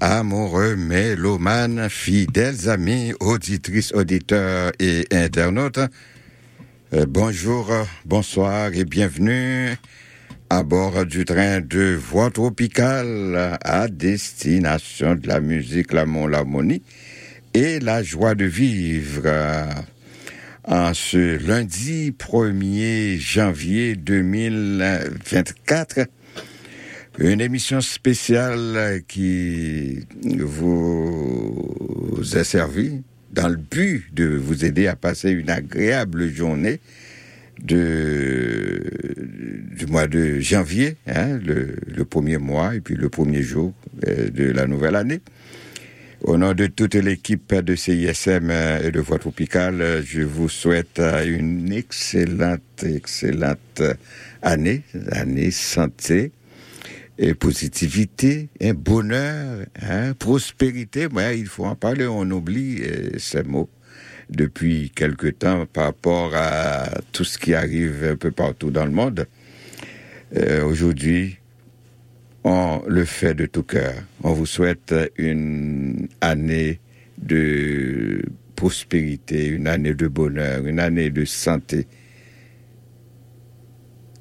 Amoureux, mélomanes, fidèles amis, auditrices, auditeurs et internautes, euh, bonjour, bonsoir et bienvenue à bord du train de voix tropicale à destination de la musique, l'amour, l'harmonie et la joie de vivre. En ce lundi 1er janvier 2024, une émission spéciale qui vous est servie dans le but de vous aider à passer une agréable journée de, du mois de janvier, hein, le, premier mois et puis le premier jour euh, de la nouvelle année. Au nom de toute l'équipe de CISM et de Voix Tropicale, je vous souhaite une excellente, excellente année, année santé, et positivité, un bonheur, hein, prospérité. Ouais, il faut en parler, on oublie euh, ces mots depuis quelque temps par rapport à tout ce qui arrive un peu partout dans le monde. Euh, Aujourd'hui, on le fait de tout cœur. On vous souhaite une année de prospérité, une année de bonheur, une année de santé.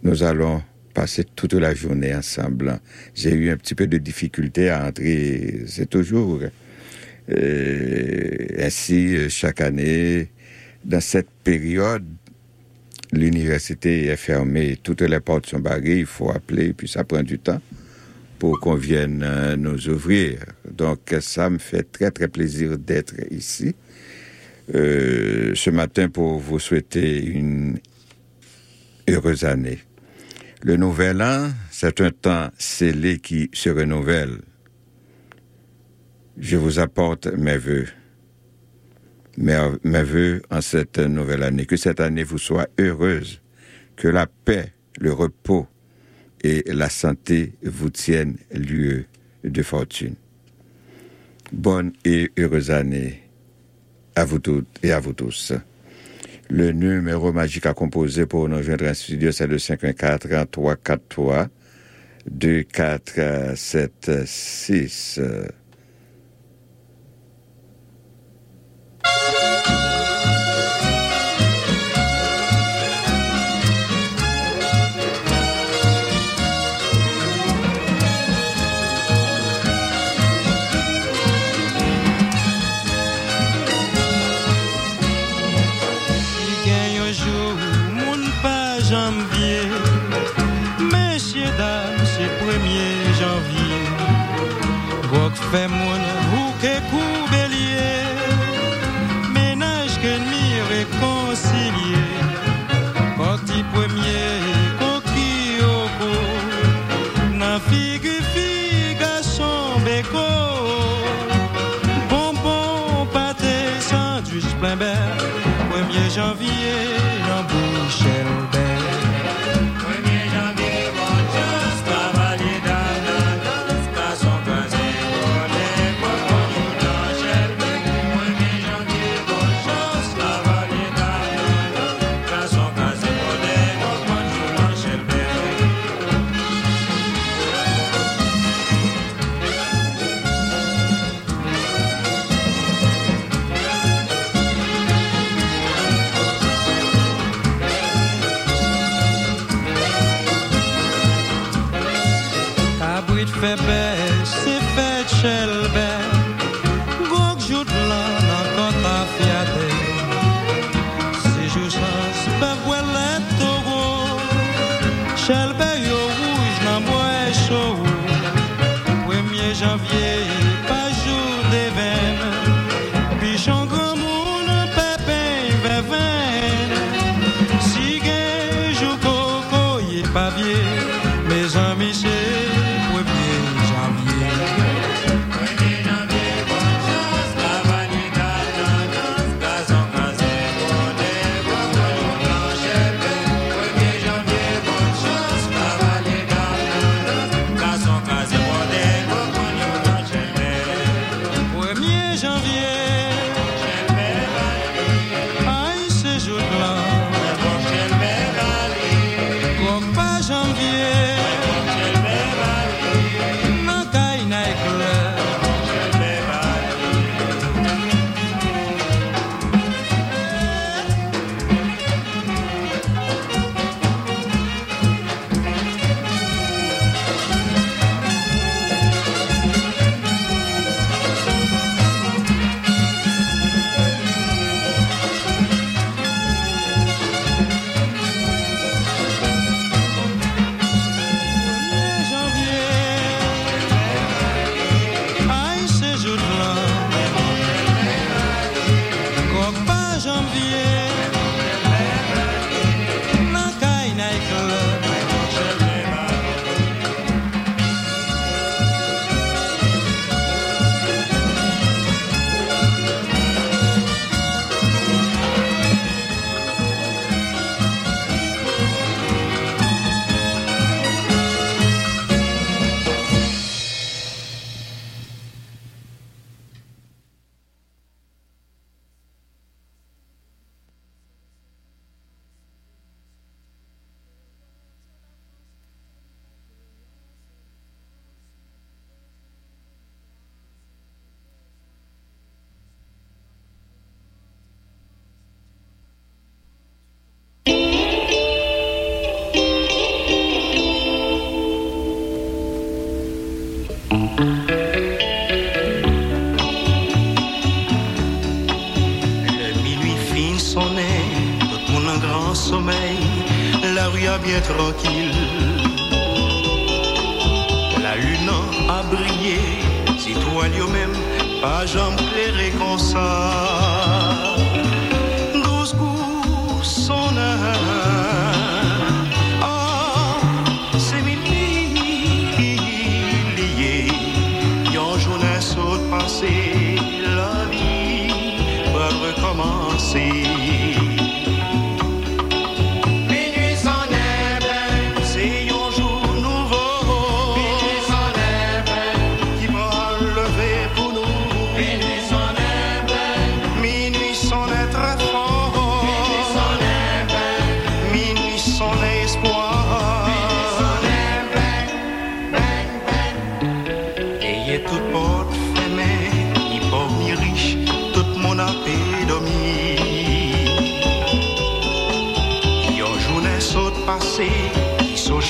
Nous allons passer toute la journée ensemble. J'ai eu un petit peu de difficulté à entrer. C'est toujours euh, ainsi chaque année. Dans cette période, l'université est fermée, toutes les portes sont barrées, il faut appeler, puis ça prend du temps pour qu'on vienne nous ouvrir. Donc ça me fait très très plaisir d'être ici euh, ce matin pour vous souhaiter une heureuse année. Le nouvel an, c'est un temps scellé qui se renouvelle. Je vous apporte mes voeux, mes, mes voeux en cette nouvelle année. Que cette année vous soit heureuse, que la paix, le repos et la santé vous tiennent lieu de fortune. Bonne et heureuse année à vous toutes et à vous tous. Le numéro magique à composer pour nous joindre en studio, c'est le 514 343 2476. Janvier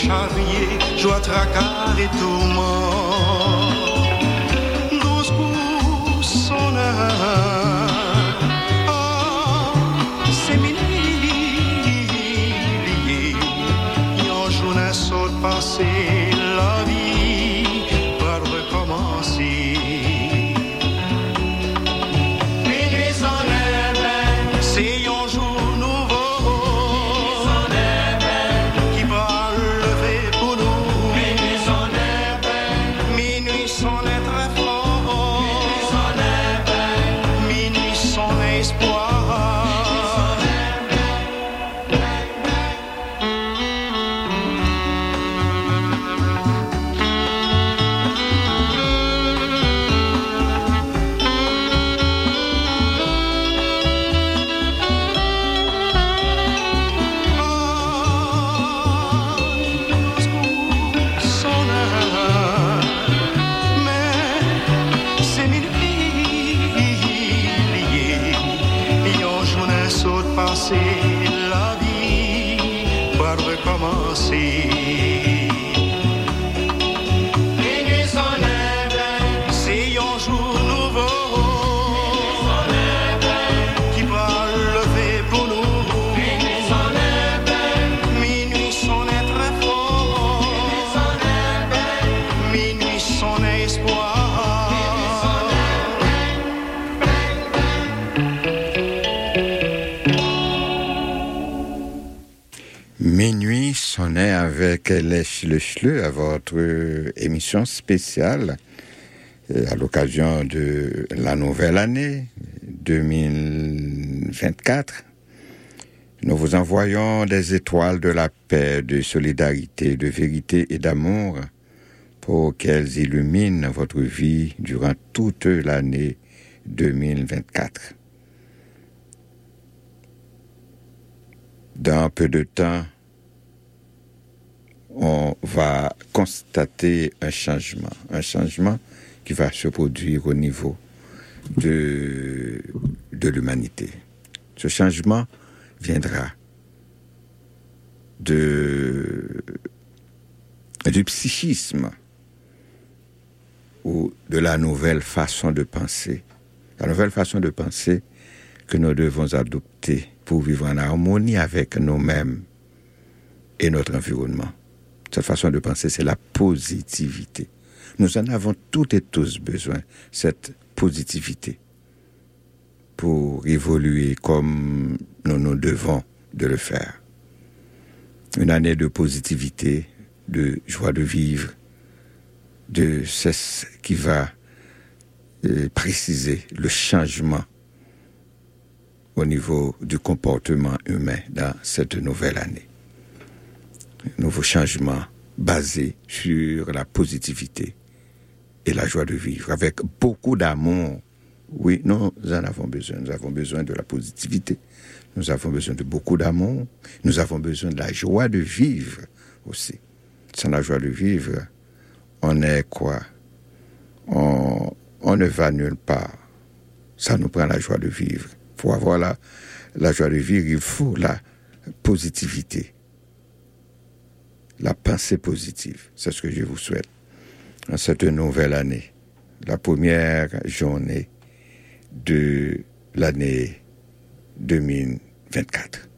charrier, joie tracas et tourment. Douze coups sonnent. Ah, les le Schleu à votre émission spéciale euh, à l'occasion de la nouvelle année 2024. Nous vous envoyons des étoiles de la paix, de solidarité, de vérité et d'amour pour qu'elles illuminent votre vie durant toute l'année 2024. Dans peu de temps, on va constater un changement, un changement qui va se produire au niveau de, l'humanité. Ce changement viendra du psychisme ou de la nouvelle façon de penser. La nouvelle façon de penser que nous devons adopter pour vivre en harmonie avec nous-mêmes et notre environnement. Cette façon de penser, c'est la positivité. Nous en avons toutes et tous besoin, cette positivité, pour évoluer comme nous nous devons de le faire. Une année de positivité, de joie de vivre, de ce qui va euh, préciser le changement au niveau du comportement humain dans cette nouvelle année. Nouveau changement basé sur la positivité et la joie de vivre, avec beaucoup d'amour. Oui, nous en avons besoin. Nous avons besoin de la positivité. Nous avons besoin de beaucoup d'amour. Nous avons besoin de la joie de vivre aussi. Sans la joie de vivre, on est quoi? On, on ne va nulle part. Ça nous prend la joie de vivre. Pour avoir la, la joie de vivre, il faut la positivité. La pensée positive. C'est ce que je vous souhaite. En cette nouvelle année, la première journée de l'année 2024.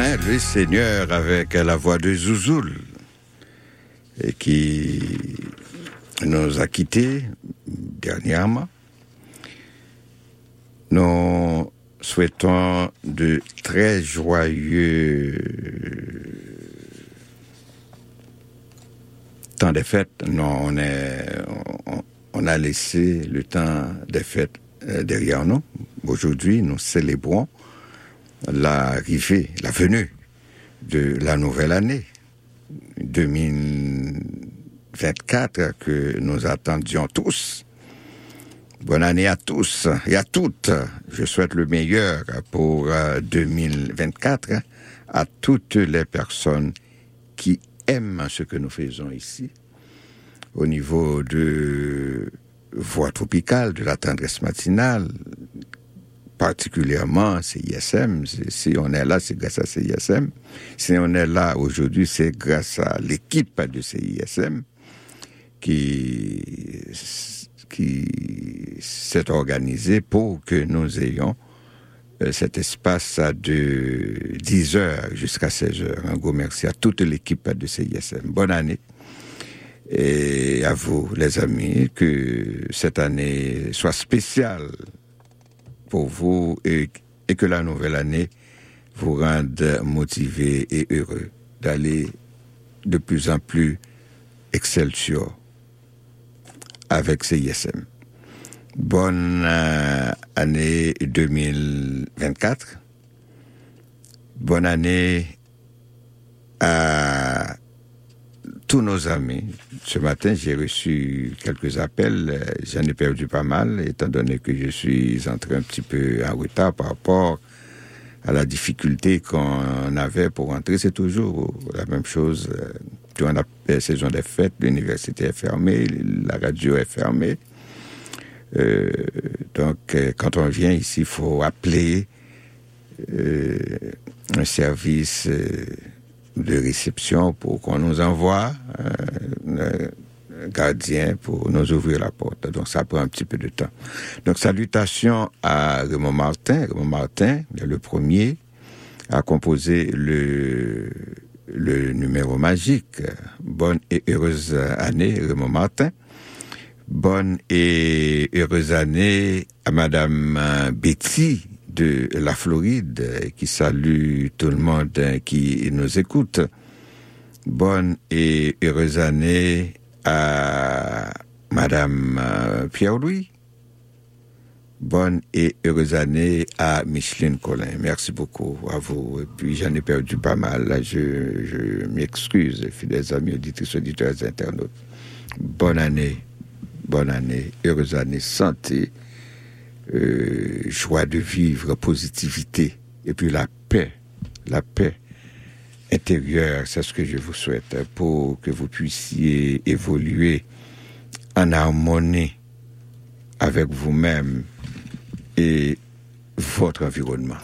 Saint, Saint le Seigneur avec la voix de Zouzoul et qui nous a quittés dernièrement. Nous souhaitons de très joyeux temps des fêtes. On a laissé le temps des fêtes euh, derrière nous. Aujourd'hui, nous célébrons l'arrivée, la venue de la nouvelle année 2024 que nous attendions tous. Bonne année à tous et à toutes. Je souhaite le meilleur pour euh, 2024 à toutes les personnes qui aiment ce que nous faisons ici au niveau de voie tropicale, de la tendresse matinale, particulièrement CISM. Si on est là, c'est grâce à CISM. Si on est là aujourd'hui, c'est grâce à l'équipe de CISM qui, qui s'est organisée pour que nous ayons euh, cet espace de 10 heures jusqu'à 16 heures. Un gros merci à toute l'équipe de CISM. Bonne année. Et à vous, les amis, que cette année soit spéciale pour vous et, et que la nouvelle année vous rende motivé et heureux d'aller de plus en plus excelsior avec CISM. Bonne euh, année 2024. Bonne année à tous nos amis. Ce matin, j'ai reçu quelques appels. J'en ai perdu pas mal, étant donné que je suis entré un petit peu en retard par rapport à la difficulté qu'on avait pour entrer. C'est toujours la même chose. Durant la saison des fêtes, l'université est fermée, la radio est fermée. Euh, donc, quand on vient ici, il faut appeler euh, un service euh, de réception pour qu'on nous envoie euh, un gardien pour nous ouvrir la porte. Donc ça prend un petit peu de temps. Donc salutations à Raymond Martin. Raymond Martin, le premier, a composé le, le numéro magique. Bonne et heureuse année, Raymond Martin. Bonne et heureuse année à Madame Betty de la Floride qui salue tout le monde qui nous écoute. Bonne et heureuse année à Madame Pierre-Louis. Bonne et heureuse année à Micheline Collin. Merci beaucoup à vous. Et puis j'en ai perdu pas mal. Je, je m'excuse, fidèles amis auditrices, auditeurs, internautes. Bonne année, bonne année, heureuse année, santé euh, joie de vivre, positivité, et puis la paix, la paix intérieure, c'est ce que je vous souhaite, pour que vous puissiez évoluer en harmonie avec vous-même et votre environnement.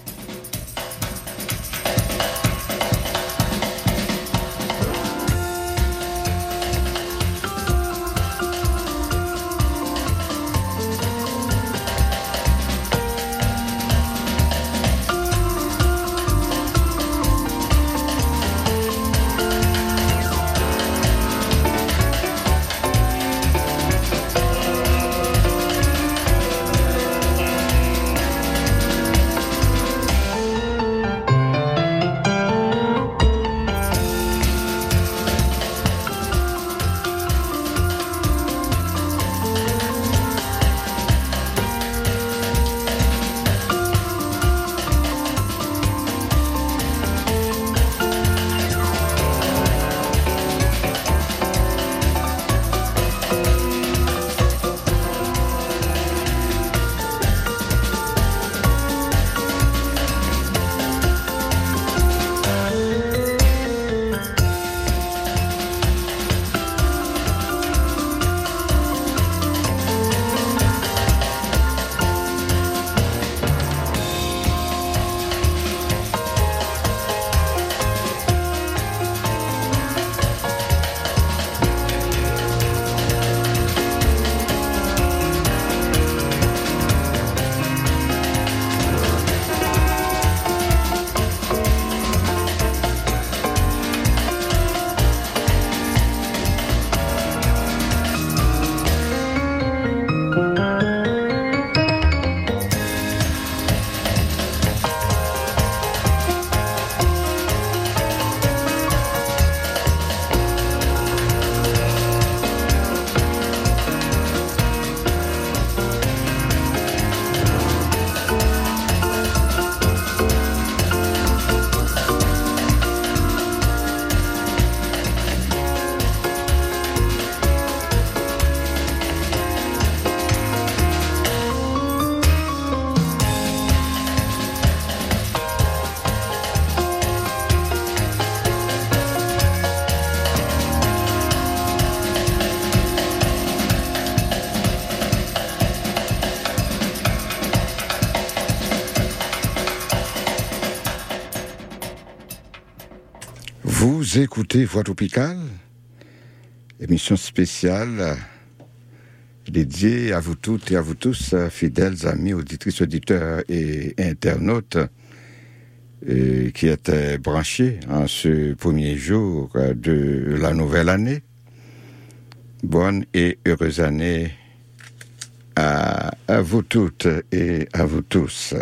Écoutez Voix tropicale, émission spéciale euh, dédiée à vous toutes et à vous tous, euh, fidèles amis, auditrices, auditeurs et internautes euh, qui étaient branchés en ce premier jour de la nouvelle année. Bonne et heureuse année à vous toutes et à vous tous.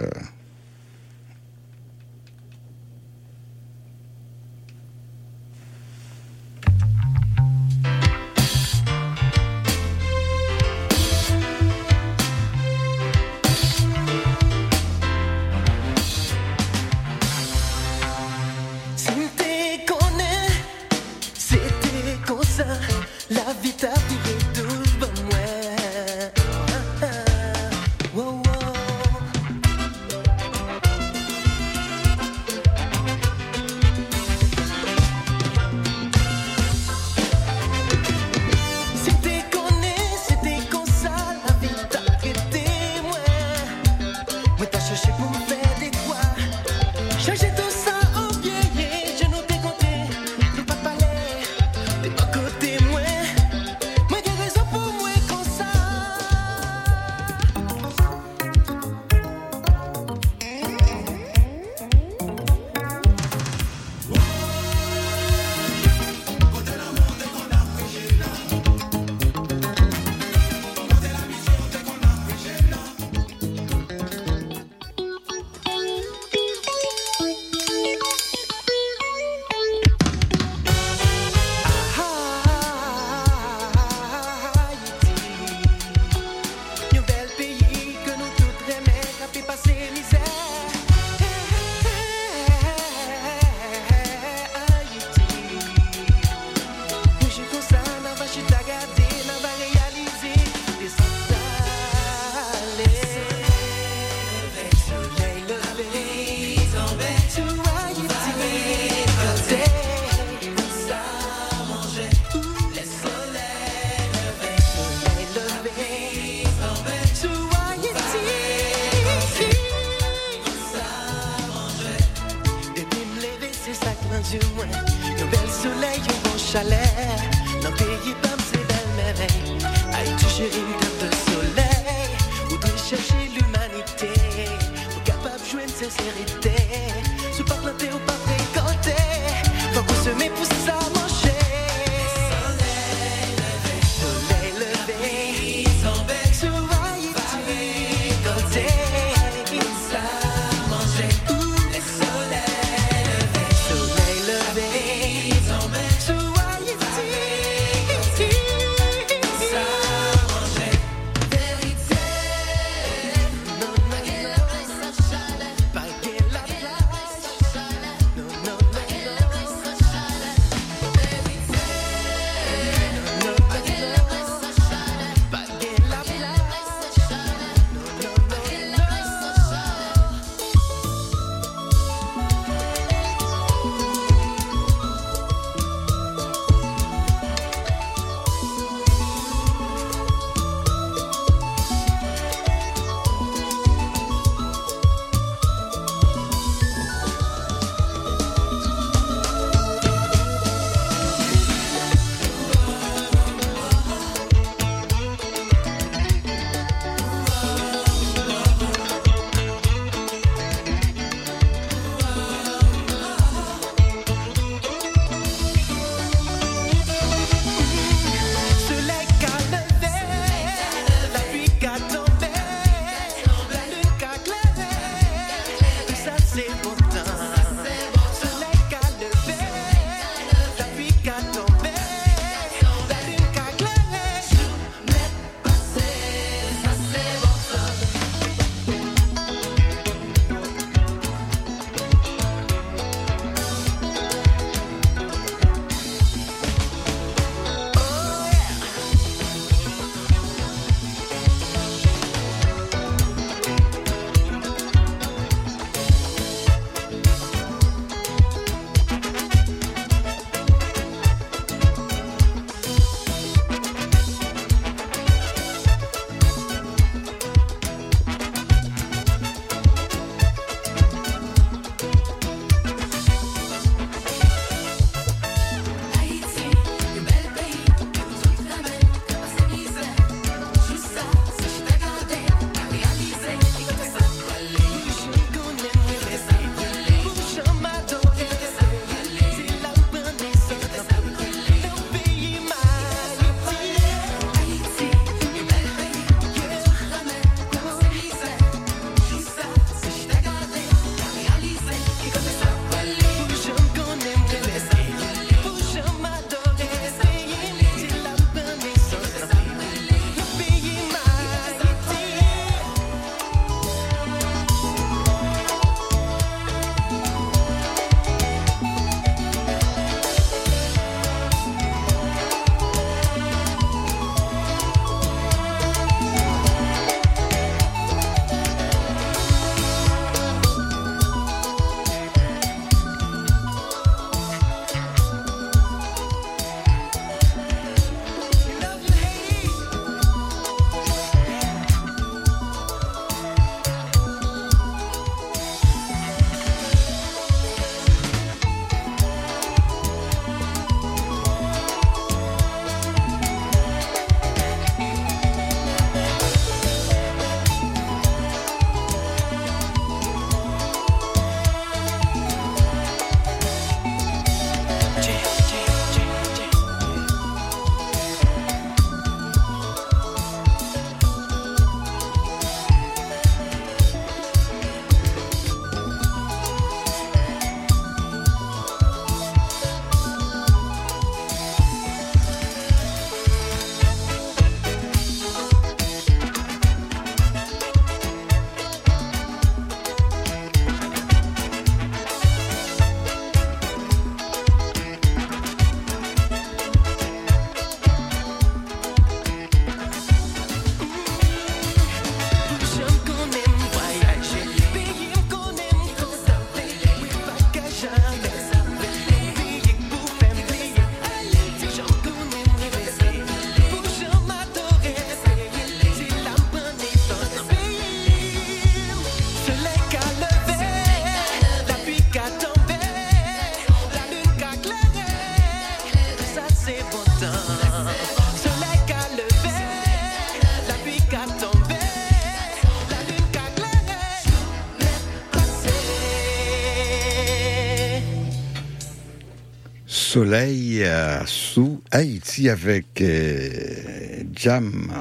Soleil euh, sous Haïti avec euh, Jam.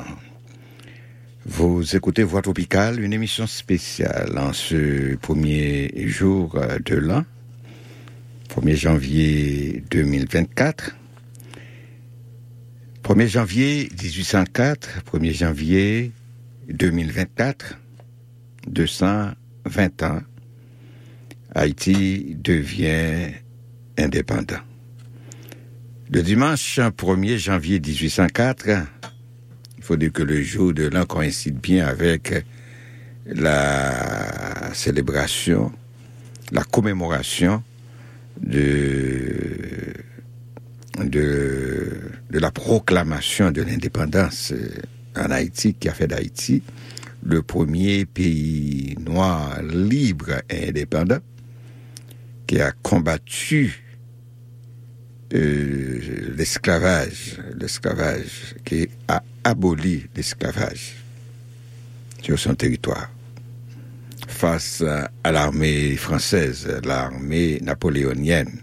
Vous écoutez Voix Tropicale, une émission spéciale en ce premier jour euh, de l'an, 1er janvier 2024. 1er janvier 1804, 1er janvier 2024, 220 ans, Haïti devient indépendant. Le dimanche 1er janvier 1804, il faut dire que le jour de l'an coïncide bien avec la célébration, la commémoration de, de, de la proclamation de l'indépendance en Haïti, qui a fait d'Haïti le premier pays noir libre et indépendant, qui a combattu euh, l'esclavage, l'esclavage, qui a aboli l'esclavage sur son territoire face à l'armée française, l'armée napoléonienne.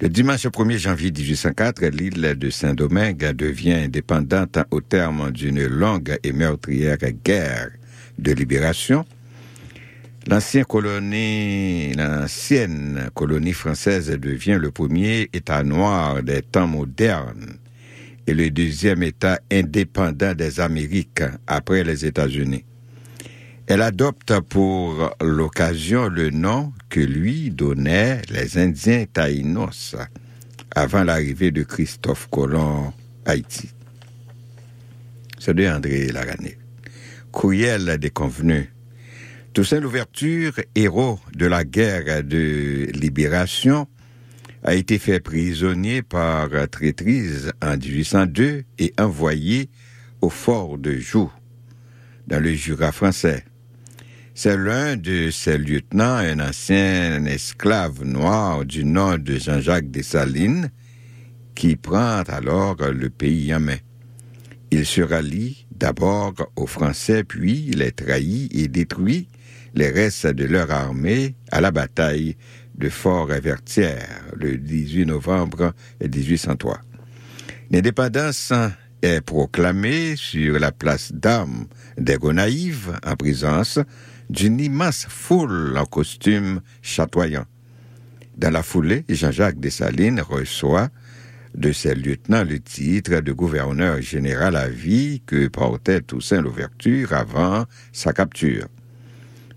Le dimanche 1er janvier 1804, l'île de Saint-Domingue devient indépendante au terme d'une longue et meurtrière guerre de libération. L'ancienne colonie, française devient le premier État noir des temps modernes et le deuxième État indépendant des Amériques après les États-Unis. Elle adopte pour l'occasion le nom que lui donnaient les Indiens taïnos avant l'arrivée de Christophe Colomb à Haïti. C'est de André Larané. Courriel des convenus. Toussaint Louverture, héros de la guerre de libération, a été fait prisonnier par traîtrise en 1802 et envoyé au fort de Joux, dans le Jura français. C'est l'un de ses lieutenants, un ancien esclave noir du nom de Jean-Jacques Dessalines, qui prend alors le pays en main. Il se rallie d'abord aux Français, puis les trahit et détruit les restes de leur armée à la bataille de Fort-Vertière le 18 novembre 1803. L'indépendance est proclamée sur la place d'armes des Gonaïves en présence d'une immense foule en costume chatoyant. Dans la foulée, Jean-Jacques Dessalines reçoit de ses lieutenants le titre de gouverneur général à vie que portait Toussaint Louverture avant sa capture.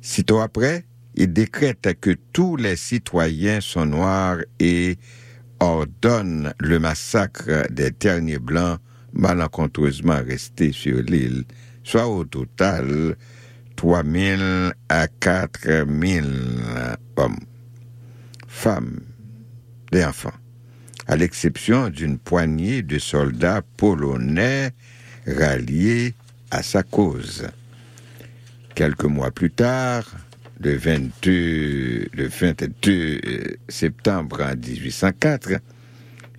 Sitôt après, il décrète que tous les citoyens sont noirs et ordonne le massacre des derniers blancs malencontreusement restés sur l'île, soit au total 3000 à 4000 hommes, femmes et enfants, à l'exception d'une poignée de soldats polonais ralliés à sa cause. Quelques mois plus tard, le 22, le 22 septembre 1804,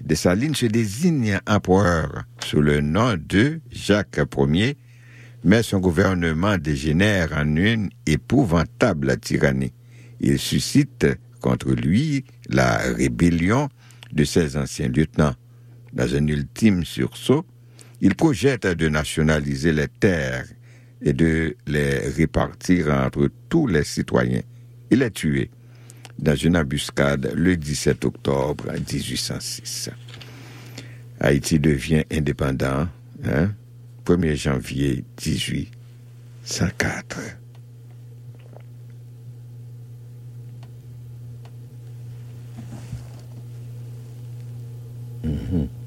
Dessalines se désigne empereur sous le nom de Jacques Ier, mais son gouvernement dégénère en une épouvantable tyrannie. Il suscite contre lui la rébellion de ses anciens lieutenants. Dans un ultime sursaut, il projette de nationaliser les terres et de les répartir entre tous les citoyens. Il est tué dans une embuscade le 17 octobre 1806. Haïti devient indépendant, hein, 1er janvier 1804. Mhm.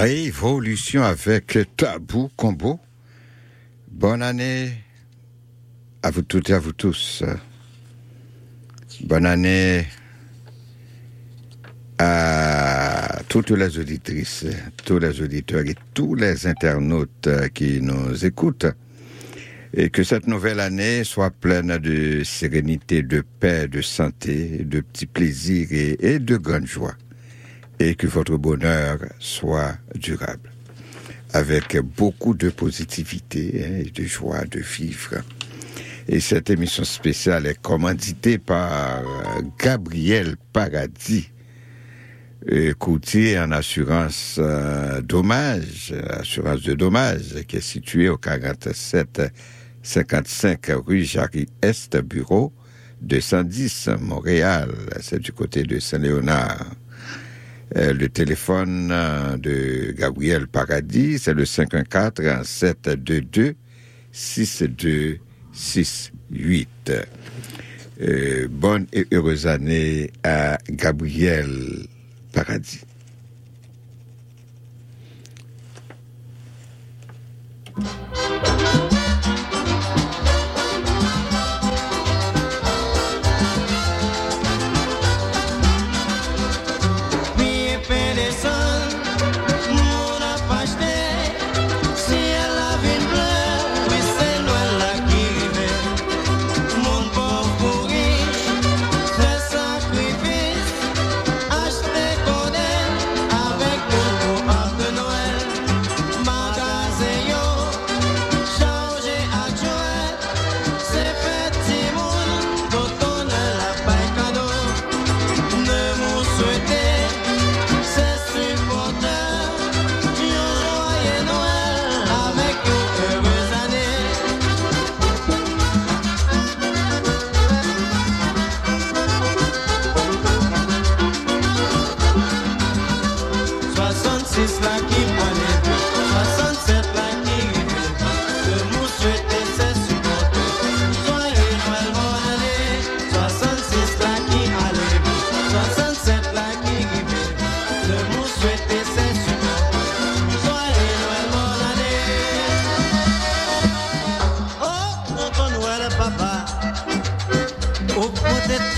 Révolution avec Tabou Combo. Bonne année à vous toutes et à vous tous. Bonne année à toutes les auditrices, tous les auditeurs et tous les internautes qui nous écoutent. Et que cette nouvelle année soit pleine de sérénité, de paix, de santé, de petits plaisirs et, et de grande joie. Et que votre bonheur soit durable. Avec beaucoup de positivité hein, et de joie de vivre. Et cette émission spéciale est commanditée par euh, Gabriel Paradis, euh, courtier en assurance euh, dommage, assurance de dommage, qui est situé au 47 55 rue Jarry-Est, bureau 210, Montréal. C'est du côté de Saint-Léonard. Euh, le téléphone euh, de Gabriel Paradis, c'est le 514 722 6268. Euh, bonne et heureuse année à Gabriel Paradis.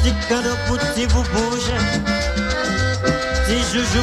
Peut-être petit cadeau pour petit vous bouge. Si joujou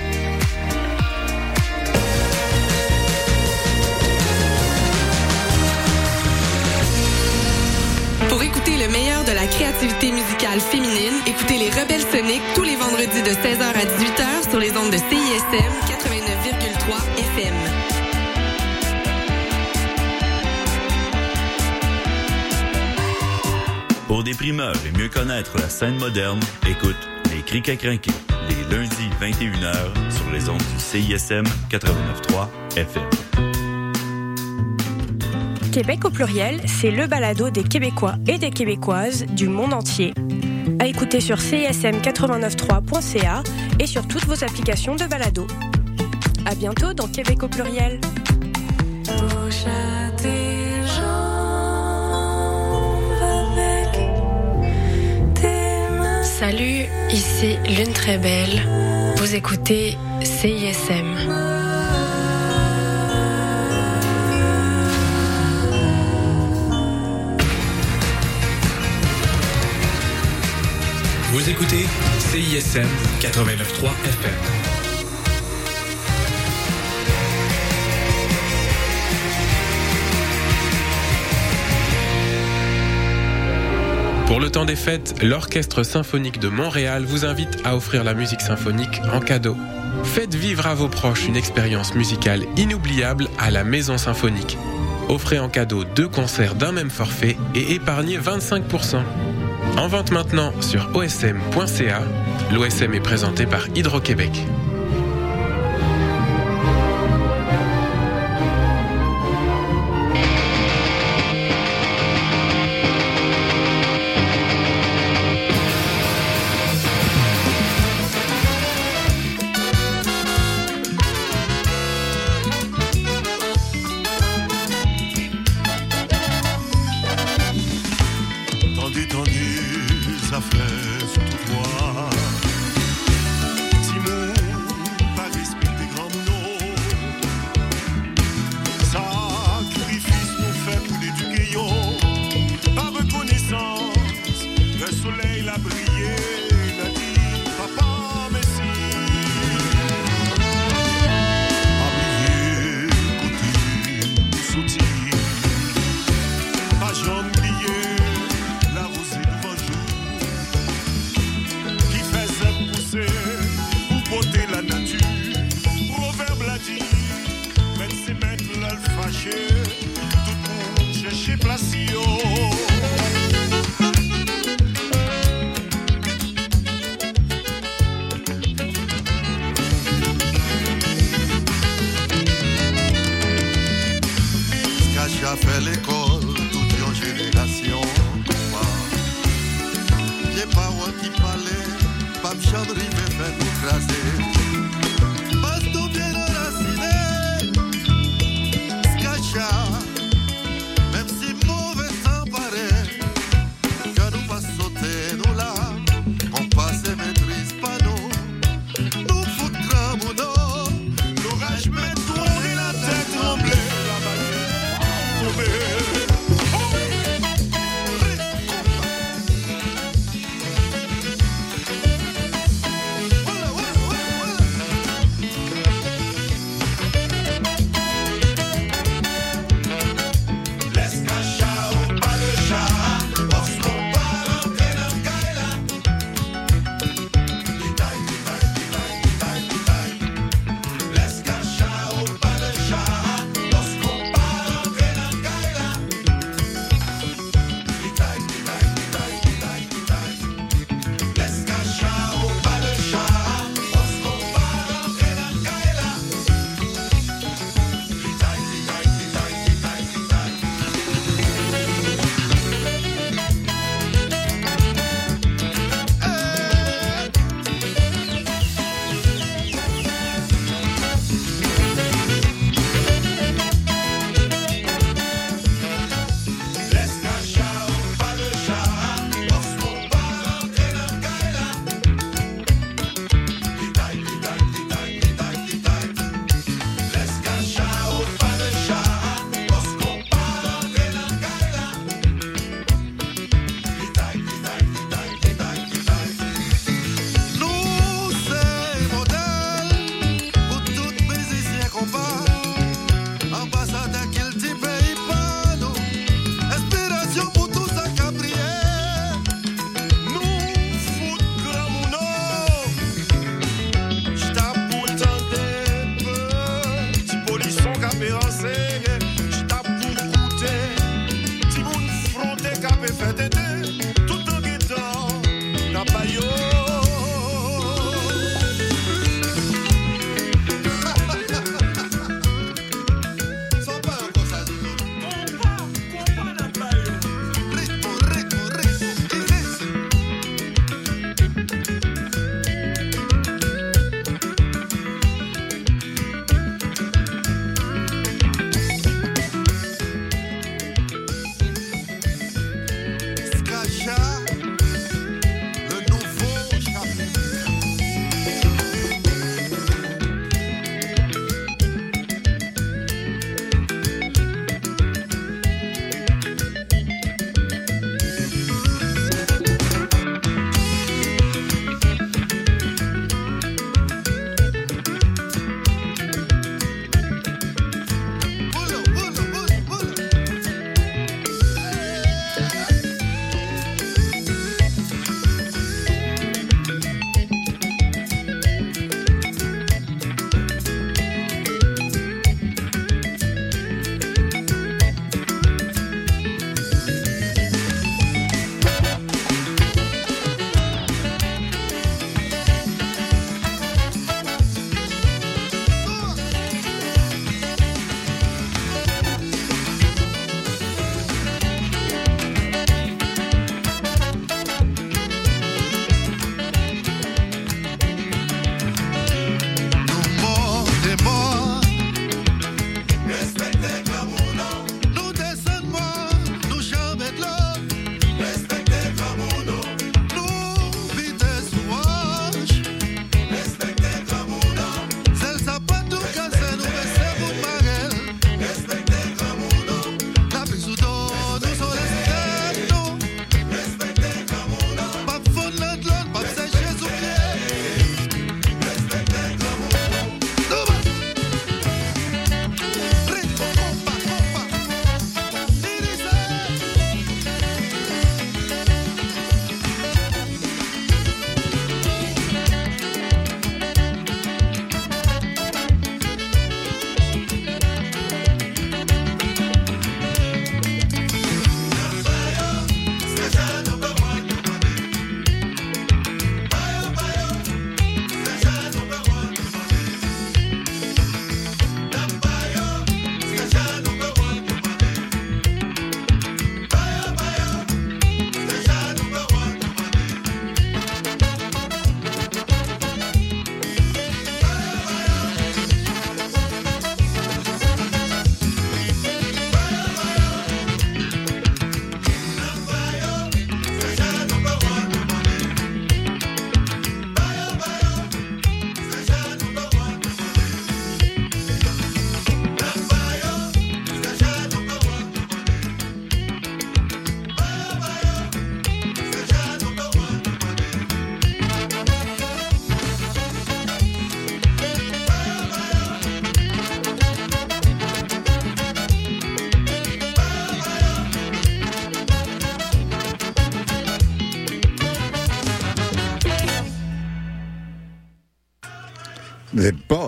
Créativité musicale féminine, écoutez les Rebelles Soniques tous les vendredis de 16h à 18h sur les ondes de CISM 89,3 FM. Pour des primeurs et mieux connaître la scène moderne, écoute Les Crics à crinquer, les lundis 21h sur les ondes du CISM 89.3 FM. Québec au pluriel, c'est le balado des Québécois et des Québécoises du monde entier. À écouter sur cism893.ca et sur toutes vos applications de balado. À bientôt dans Québec au pluriel. Salut, ici Lune Très Belle. Vous écoutez CISM. Vous écoutez CISM 89.3 FM. Pour le temps des fêtes, l'Orchestre symphonique de Montréal vous invite à offrir la musique symphonique en cadeau. Faites vivre à vos proches une expérience musicale inoubliable à la Maison Symphonique. Offrez en cadeau deux concerts d'un même forfait et épargnez 25%. En vente maintenant sur osm.ca. L'OSM est présenté par Hydro-Québec.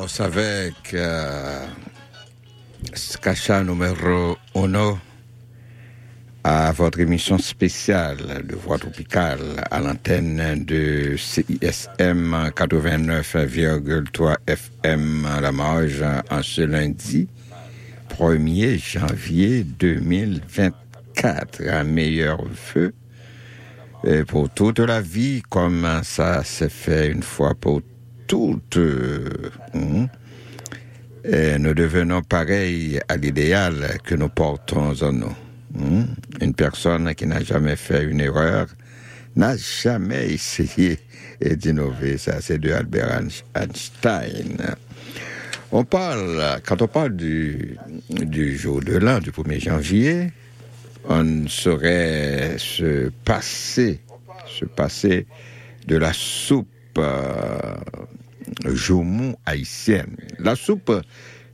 Avec euh, Skacha numéro uno à votre émission spéciale de Voix tropicale à l'antenne de CISM 89,3 FM à la marge en ce lundi 1er janvier 2024. Un meilleur vœu et pour toute la vie comme ça s'est fait une fois pour toutes. euh, nous devenons pareils à l'idéal que nous portons en nous. hein. Une personne qui n'a jamais fait une erreur n'a jamais essayé d'innover. Ça, c'est de Albert Einstein. On parle, quand on parle du, du jour de l'an, du 1er janvier, on ne saurait se passer, se passer de la soupe euh, Joumou haïtienne. La soupe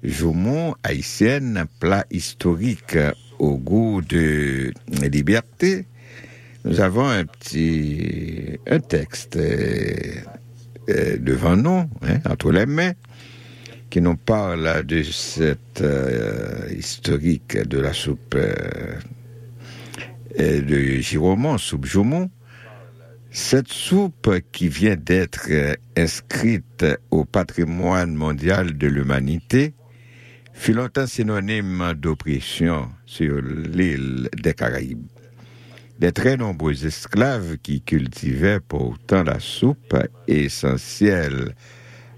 Joumou haïtienne, plat historique au goût de liberté. Nous avons un petit un texte euh, euh, devant nous, hein, entre les mains, qui nous parle de cette euh, historique de la soupe euh, euh, de Giromont, soupe Joumont. Cette soupe qui vient d'être euh, inscrite au patrimoine mondial de l'humanité fut longtemps synonyme d'oppression sur l'île des Caraïbes. Des très nombreux esclaves qui cultivaient pourtant la soupe essentielle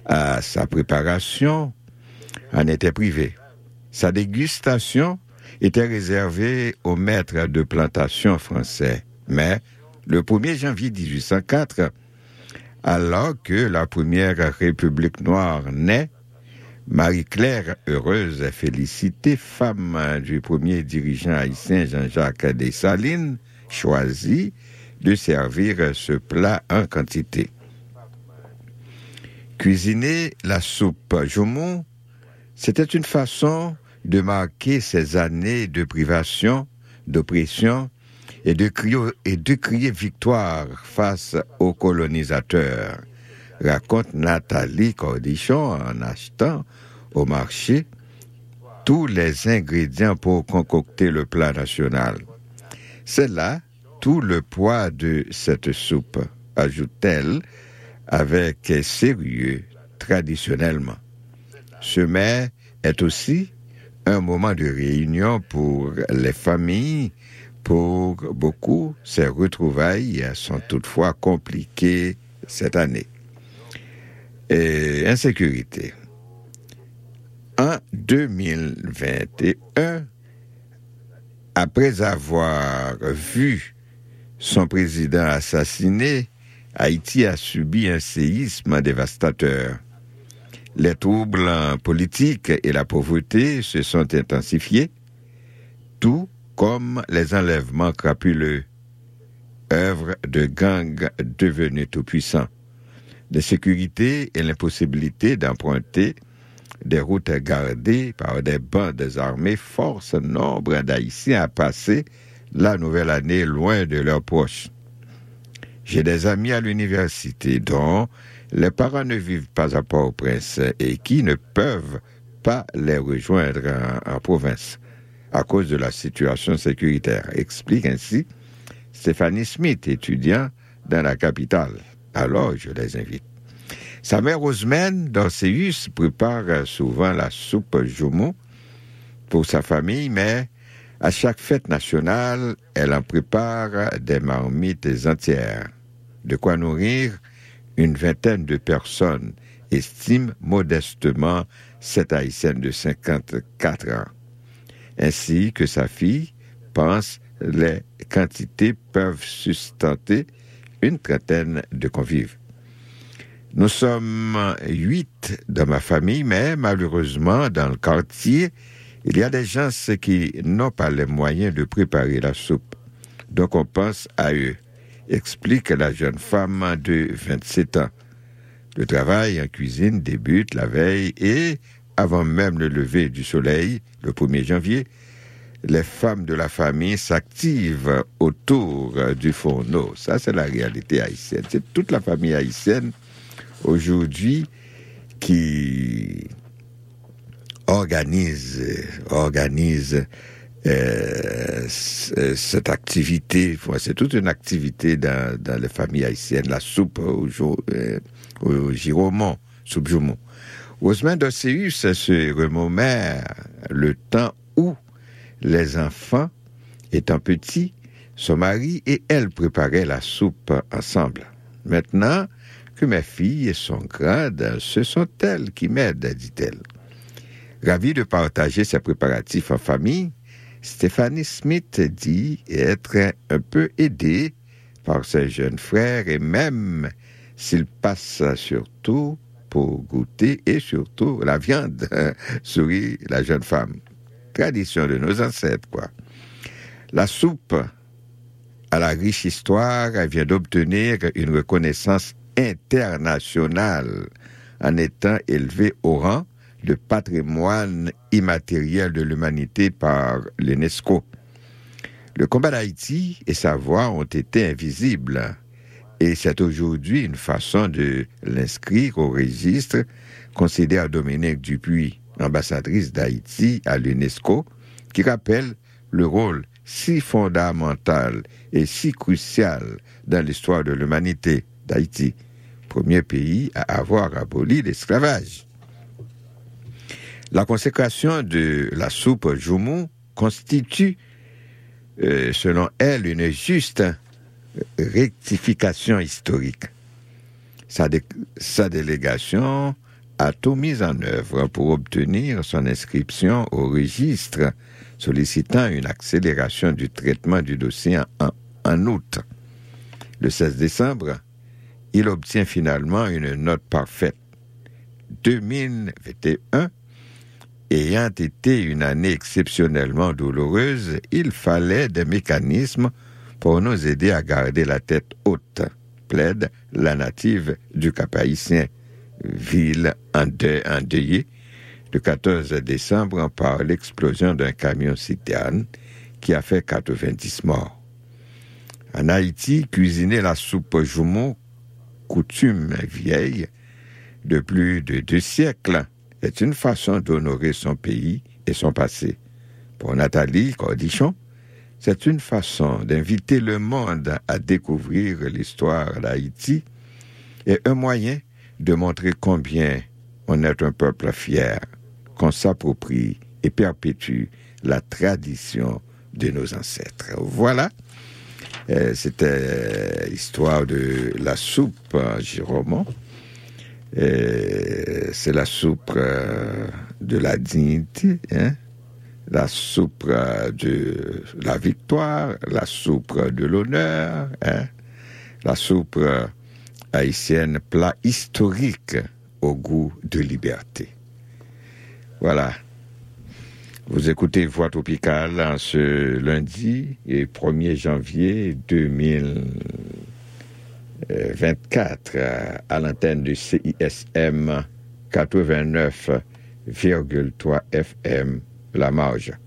à sa préparation en étaient privés. Sa dégustation était réservée aux maîtres de plantation français. Mais le 1er janvier 1804, alors que la première République noire naît, Marie-Claire, heureuse et félicitée, femme du premier dirigeant haïtien Jean-Jacques Dessalines, choisit de servir ce plat en quantité. Cuisiner la soupe Joumou, c'était une façon de marquer ces années de privation, d'oppression et de crier, victoire face aux colonisateurs, raconte Nathalie Cordichon en achetant au marché tous les ingrédients pour concocter le plat national. C'est là tout le poids de cette soupe, ajoute-t-elle avec sérieux traditionnellement. Ce mets est aussi un moment de réunion pour les familles. Pour beaucoup, ces retrouvailles sont toutefois compliquées cette année. Et insécurité. En 2021, après avoir vu son président assassiné, Haïti a subi un séisme dévastateur. Les troubles politiques et la pauvreté se sont intensifiés, tout comme les enlèvements crapuleux, œuvre de gangs devenus tout-puissants. L'insécurité et l'impossibilité d'emprunter des routes gardées par des bandes armées forcent nombre d'Haïtiens à passer la nouvelle année loin de leurs proches. J'ai des amis à l'université dont les parents ne vivent pas à Port-au-Prince et qui ne peuvent pas les rejoindre en, en province à cause de la situation sécuritaire. Explique ainsi Stéphanie Smith, étudiant dans la capitale. Alors, je les invite. Sa mère Rosemène, d'Orséus, prépare souvent la soupe Joumou pour sa famille, mais à chaque fête nationale, elle en prépare des marmites entières. De quoi nourrir une vingtaine de personnes, estime modestement cette haïtienne de 54 ans. Ainsi que sa fille pense les quantités peuvent sustenter une trentaine de convives. Nous sommes huit dans ma famille, mais malheureusement, dans le quartier, il y a des gens qui n'ont pas les moyens de préparer la soupe. Donc on pense à eux, explique la jeune femme de 27 ans. Le travail en cuisine débute la veille et, avant même le lever du soleil, le 1er janvier, les femmes de la famille s'activent autour du fourneau. Ça, c'est la réalité haïtienne. C'est toute la famille haïtienne aujourd'hui qui organise, organise euh, c- cette activité. C'est toute une activité dans, dans les familles haïtiennes, la soupe au, euh, au giromon, soupe joumon. Osman Dosseus se remémore le temps où les enfants, étant petits, son mari et elle préparaient la soupe ensemble. Maintenant que mes filles sont grandes, ce sont elles qui m'aident, dit-elle. Ravie de partager ses préparatifs en famille, Stéphanie Smith dit être un peu aidée par ses jeunes frères et même s'il passe surtout pour goûter et surtout la viande, sourit la jeune femme. Tradition de nos ancêtres, quoi. La soupe à la riche histoire elle vient d'obtenir une reconnaissance internationale en étant élevée au rang de patrimoine immatériel de l'humanité par l'UNESCO. Le combat d'Haïti et sa voix ont été invisibles et c'est aujourd'hui une façon de l'inscrire au registre, considère Dominique Dupuis, ambassadrice d'Haïti à l'UNESCO, qui rappelle le rôle si fondamental et si crucial dans l'histoire de l'humanité d'Haïti, premier pays à avoir aboli l'esclavage. La consécration de la soupe Joumou constitue, euh, selon elle, une juste rectification historique. Sa, dé- sa délégation a tout mis en œuvre pour obtenir son inscription au registre, sollicitant une accélération du traitement du dossier en août. Le 16 décembre, il obtient finalement une note parfaite. 2021 ayant été une année exceptionnellement douloureuse, il fallait des mécanismes pour nous aider à garder la tête haute, plaide la native du Cap Haïtien, ville endeuil- endeuillée le 14 décembre par l'explosion d'un camion citerne qui a fait 90 morts. En Haïti, cuisiner la soupe jumeau, coutume vieille de plus de deux siècles, est une façon d'honorer son pays et son passé. Pour Nathalie Cordichon, c'est une façon d'inviter le monde à découvrir l'histoire d'Haïti et un moyen de montrer combien on est un peuple fier, qu'on s'approprie et perpétue la tradition de nos ancêtres. Voilà, Euh, c'était l'histoire de la soupe à Giromont. Euh, C'est la soupe euh, de la dignité, hein? La soupe de la victoire, la soupe de l'honneur, hein? la soupe haïtienne, plat historique au goût de liberté. Voilà. Vous écoutez Voix Tropicale en ce lundi et 1er janvier 2024 euh, à l'antenne du CISM 89,3 FM La Marge.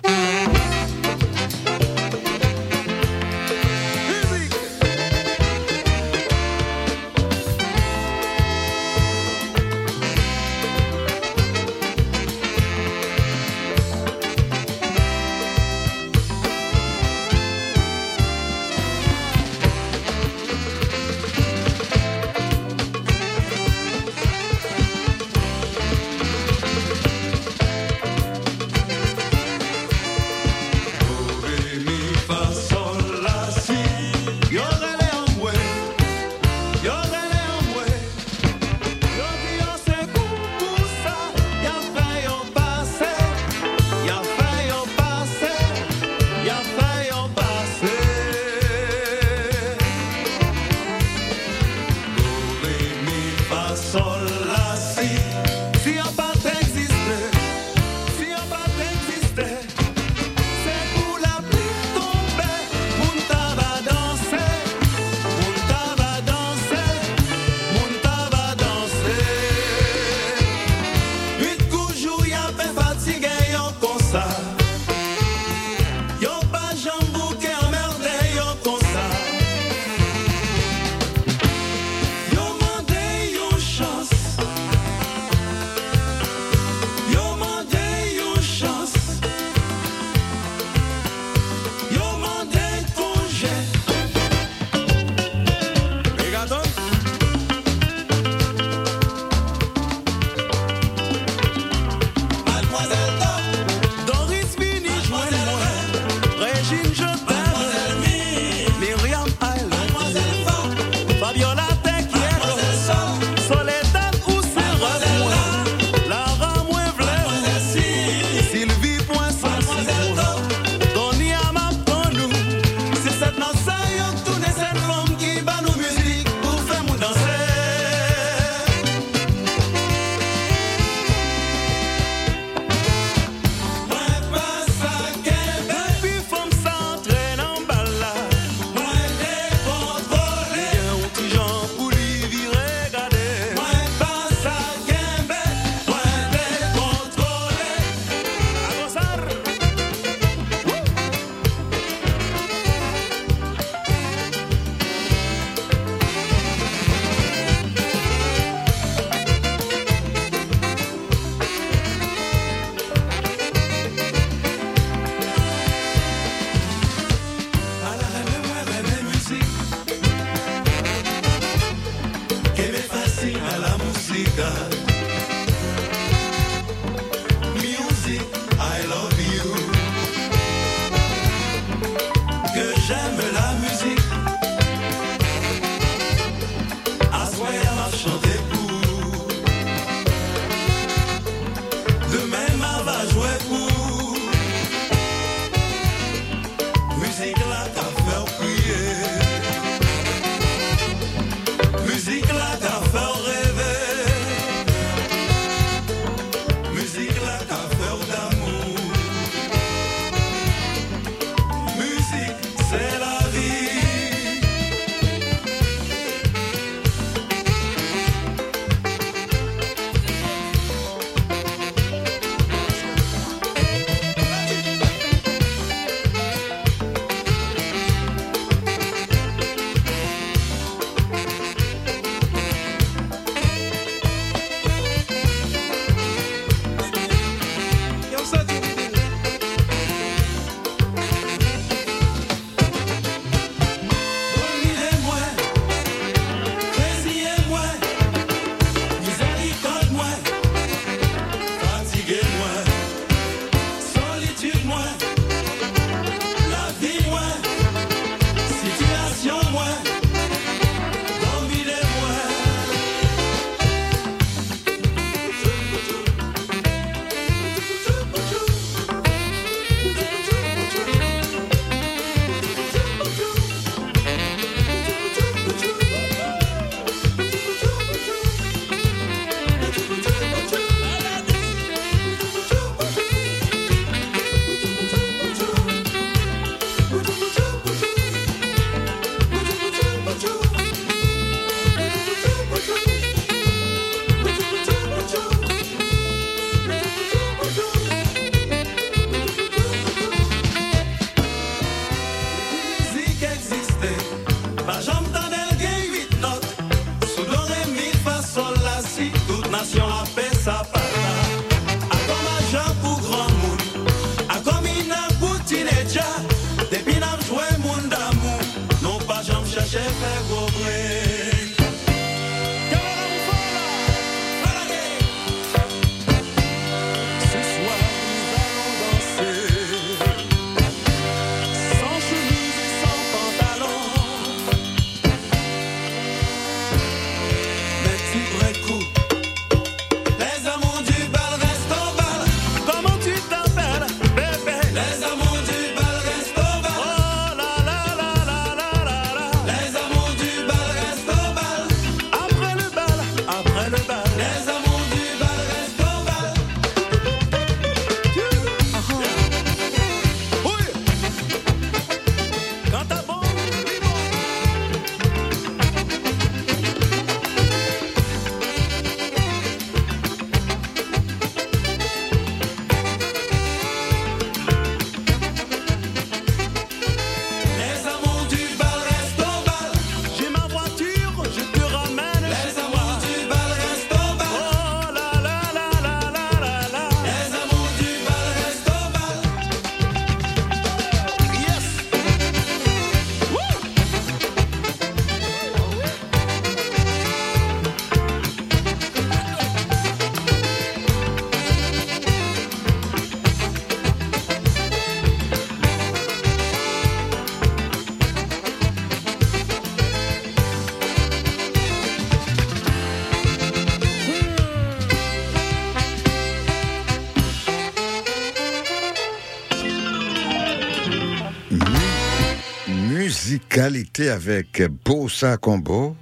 Musicalité avec Bossa Combo,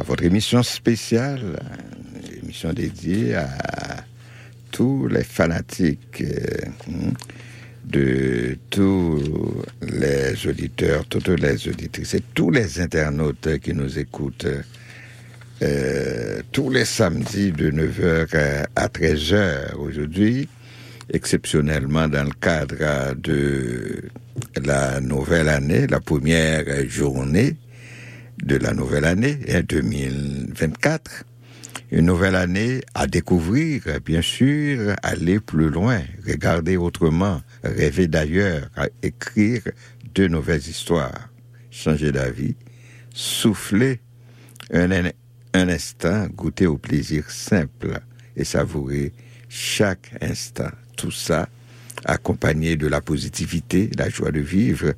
à votre émission spéciale, émission dédiée à tous les fanatiques euh, de tous les auditeurs, toutes les auditrices et tous les internautes qui nous écoutent euh, tous les samedis de 9h à 13h aujourd'hui, exceptionnellement dans le cadre de la nouvelle année, la première journée de la nouvelle année, hein, 2024. Une nouvelle année à découvrir, bien sûr, aller plus loin, regarder autrement, rêver d'ailleurs, écrire de nouvelles histoires, changer d'avis, souffler un, un instant, goûter au plaisir simple et savourer chaque instant. Tout ça accompagné de la positivité, la joie de vivre,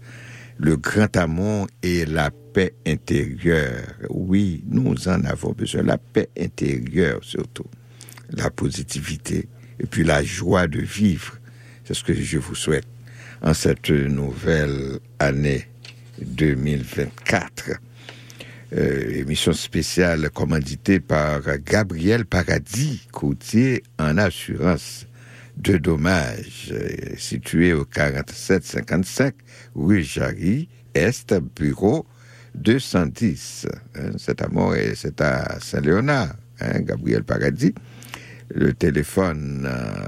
le grand amour et la paix intérieure. Oui, nous en avons besoin. La paix intérieure surtout. La positivité et puis la joie de vivre. C'est ce que je vous souhaite en cette nouvelle année 2024. Euh, émission spéciale commanditée par Gabriel Paradis, courtier en assurance de dommages, euh, situé au 4755 rue Jarry, Est, bureau 210. Hein, c'est à Mort et c'est à Saint-Léonard, hein, Gabriel Paradis. Le téléphone euh,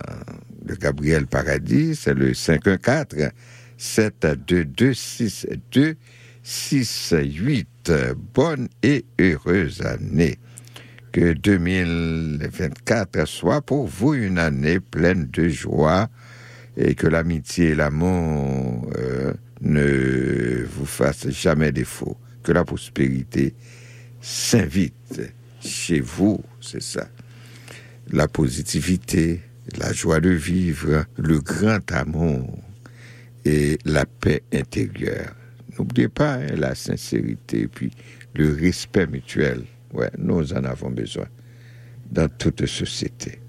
de Gabriel Paradis, c'est le 514 722 62 68. Bonne et heureuse année. Que 2024 soit pour vous une année pleine de joie et que l'amitié et l'amour euh, ne vous fassent jamais défaut. Que la prospérité s'invite chez vous, c'est ça. La positivité, la joie de vivre, le grand amour et la paix intérieure. N'oubliez pas hein, la sincérité, puis le respect mutuel. Ouais, nous en avons besoin dans toute société.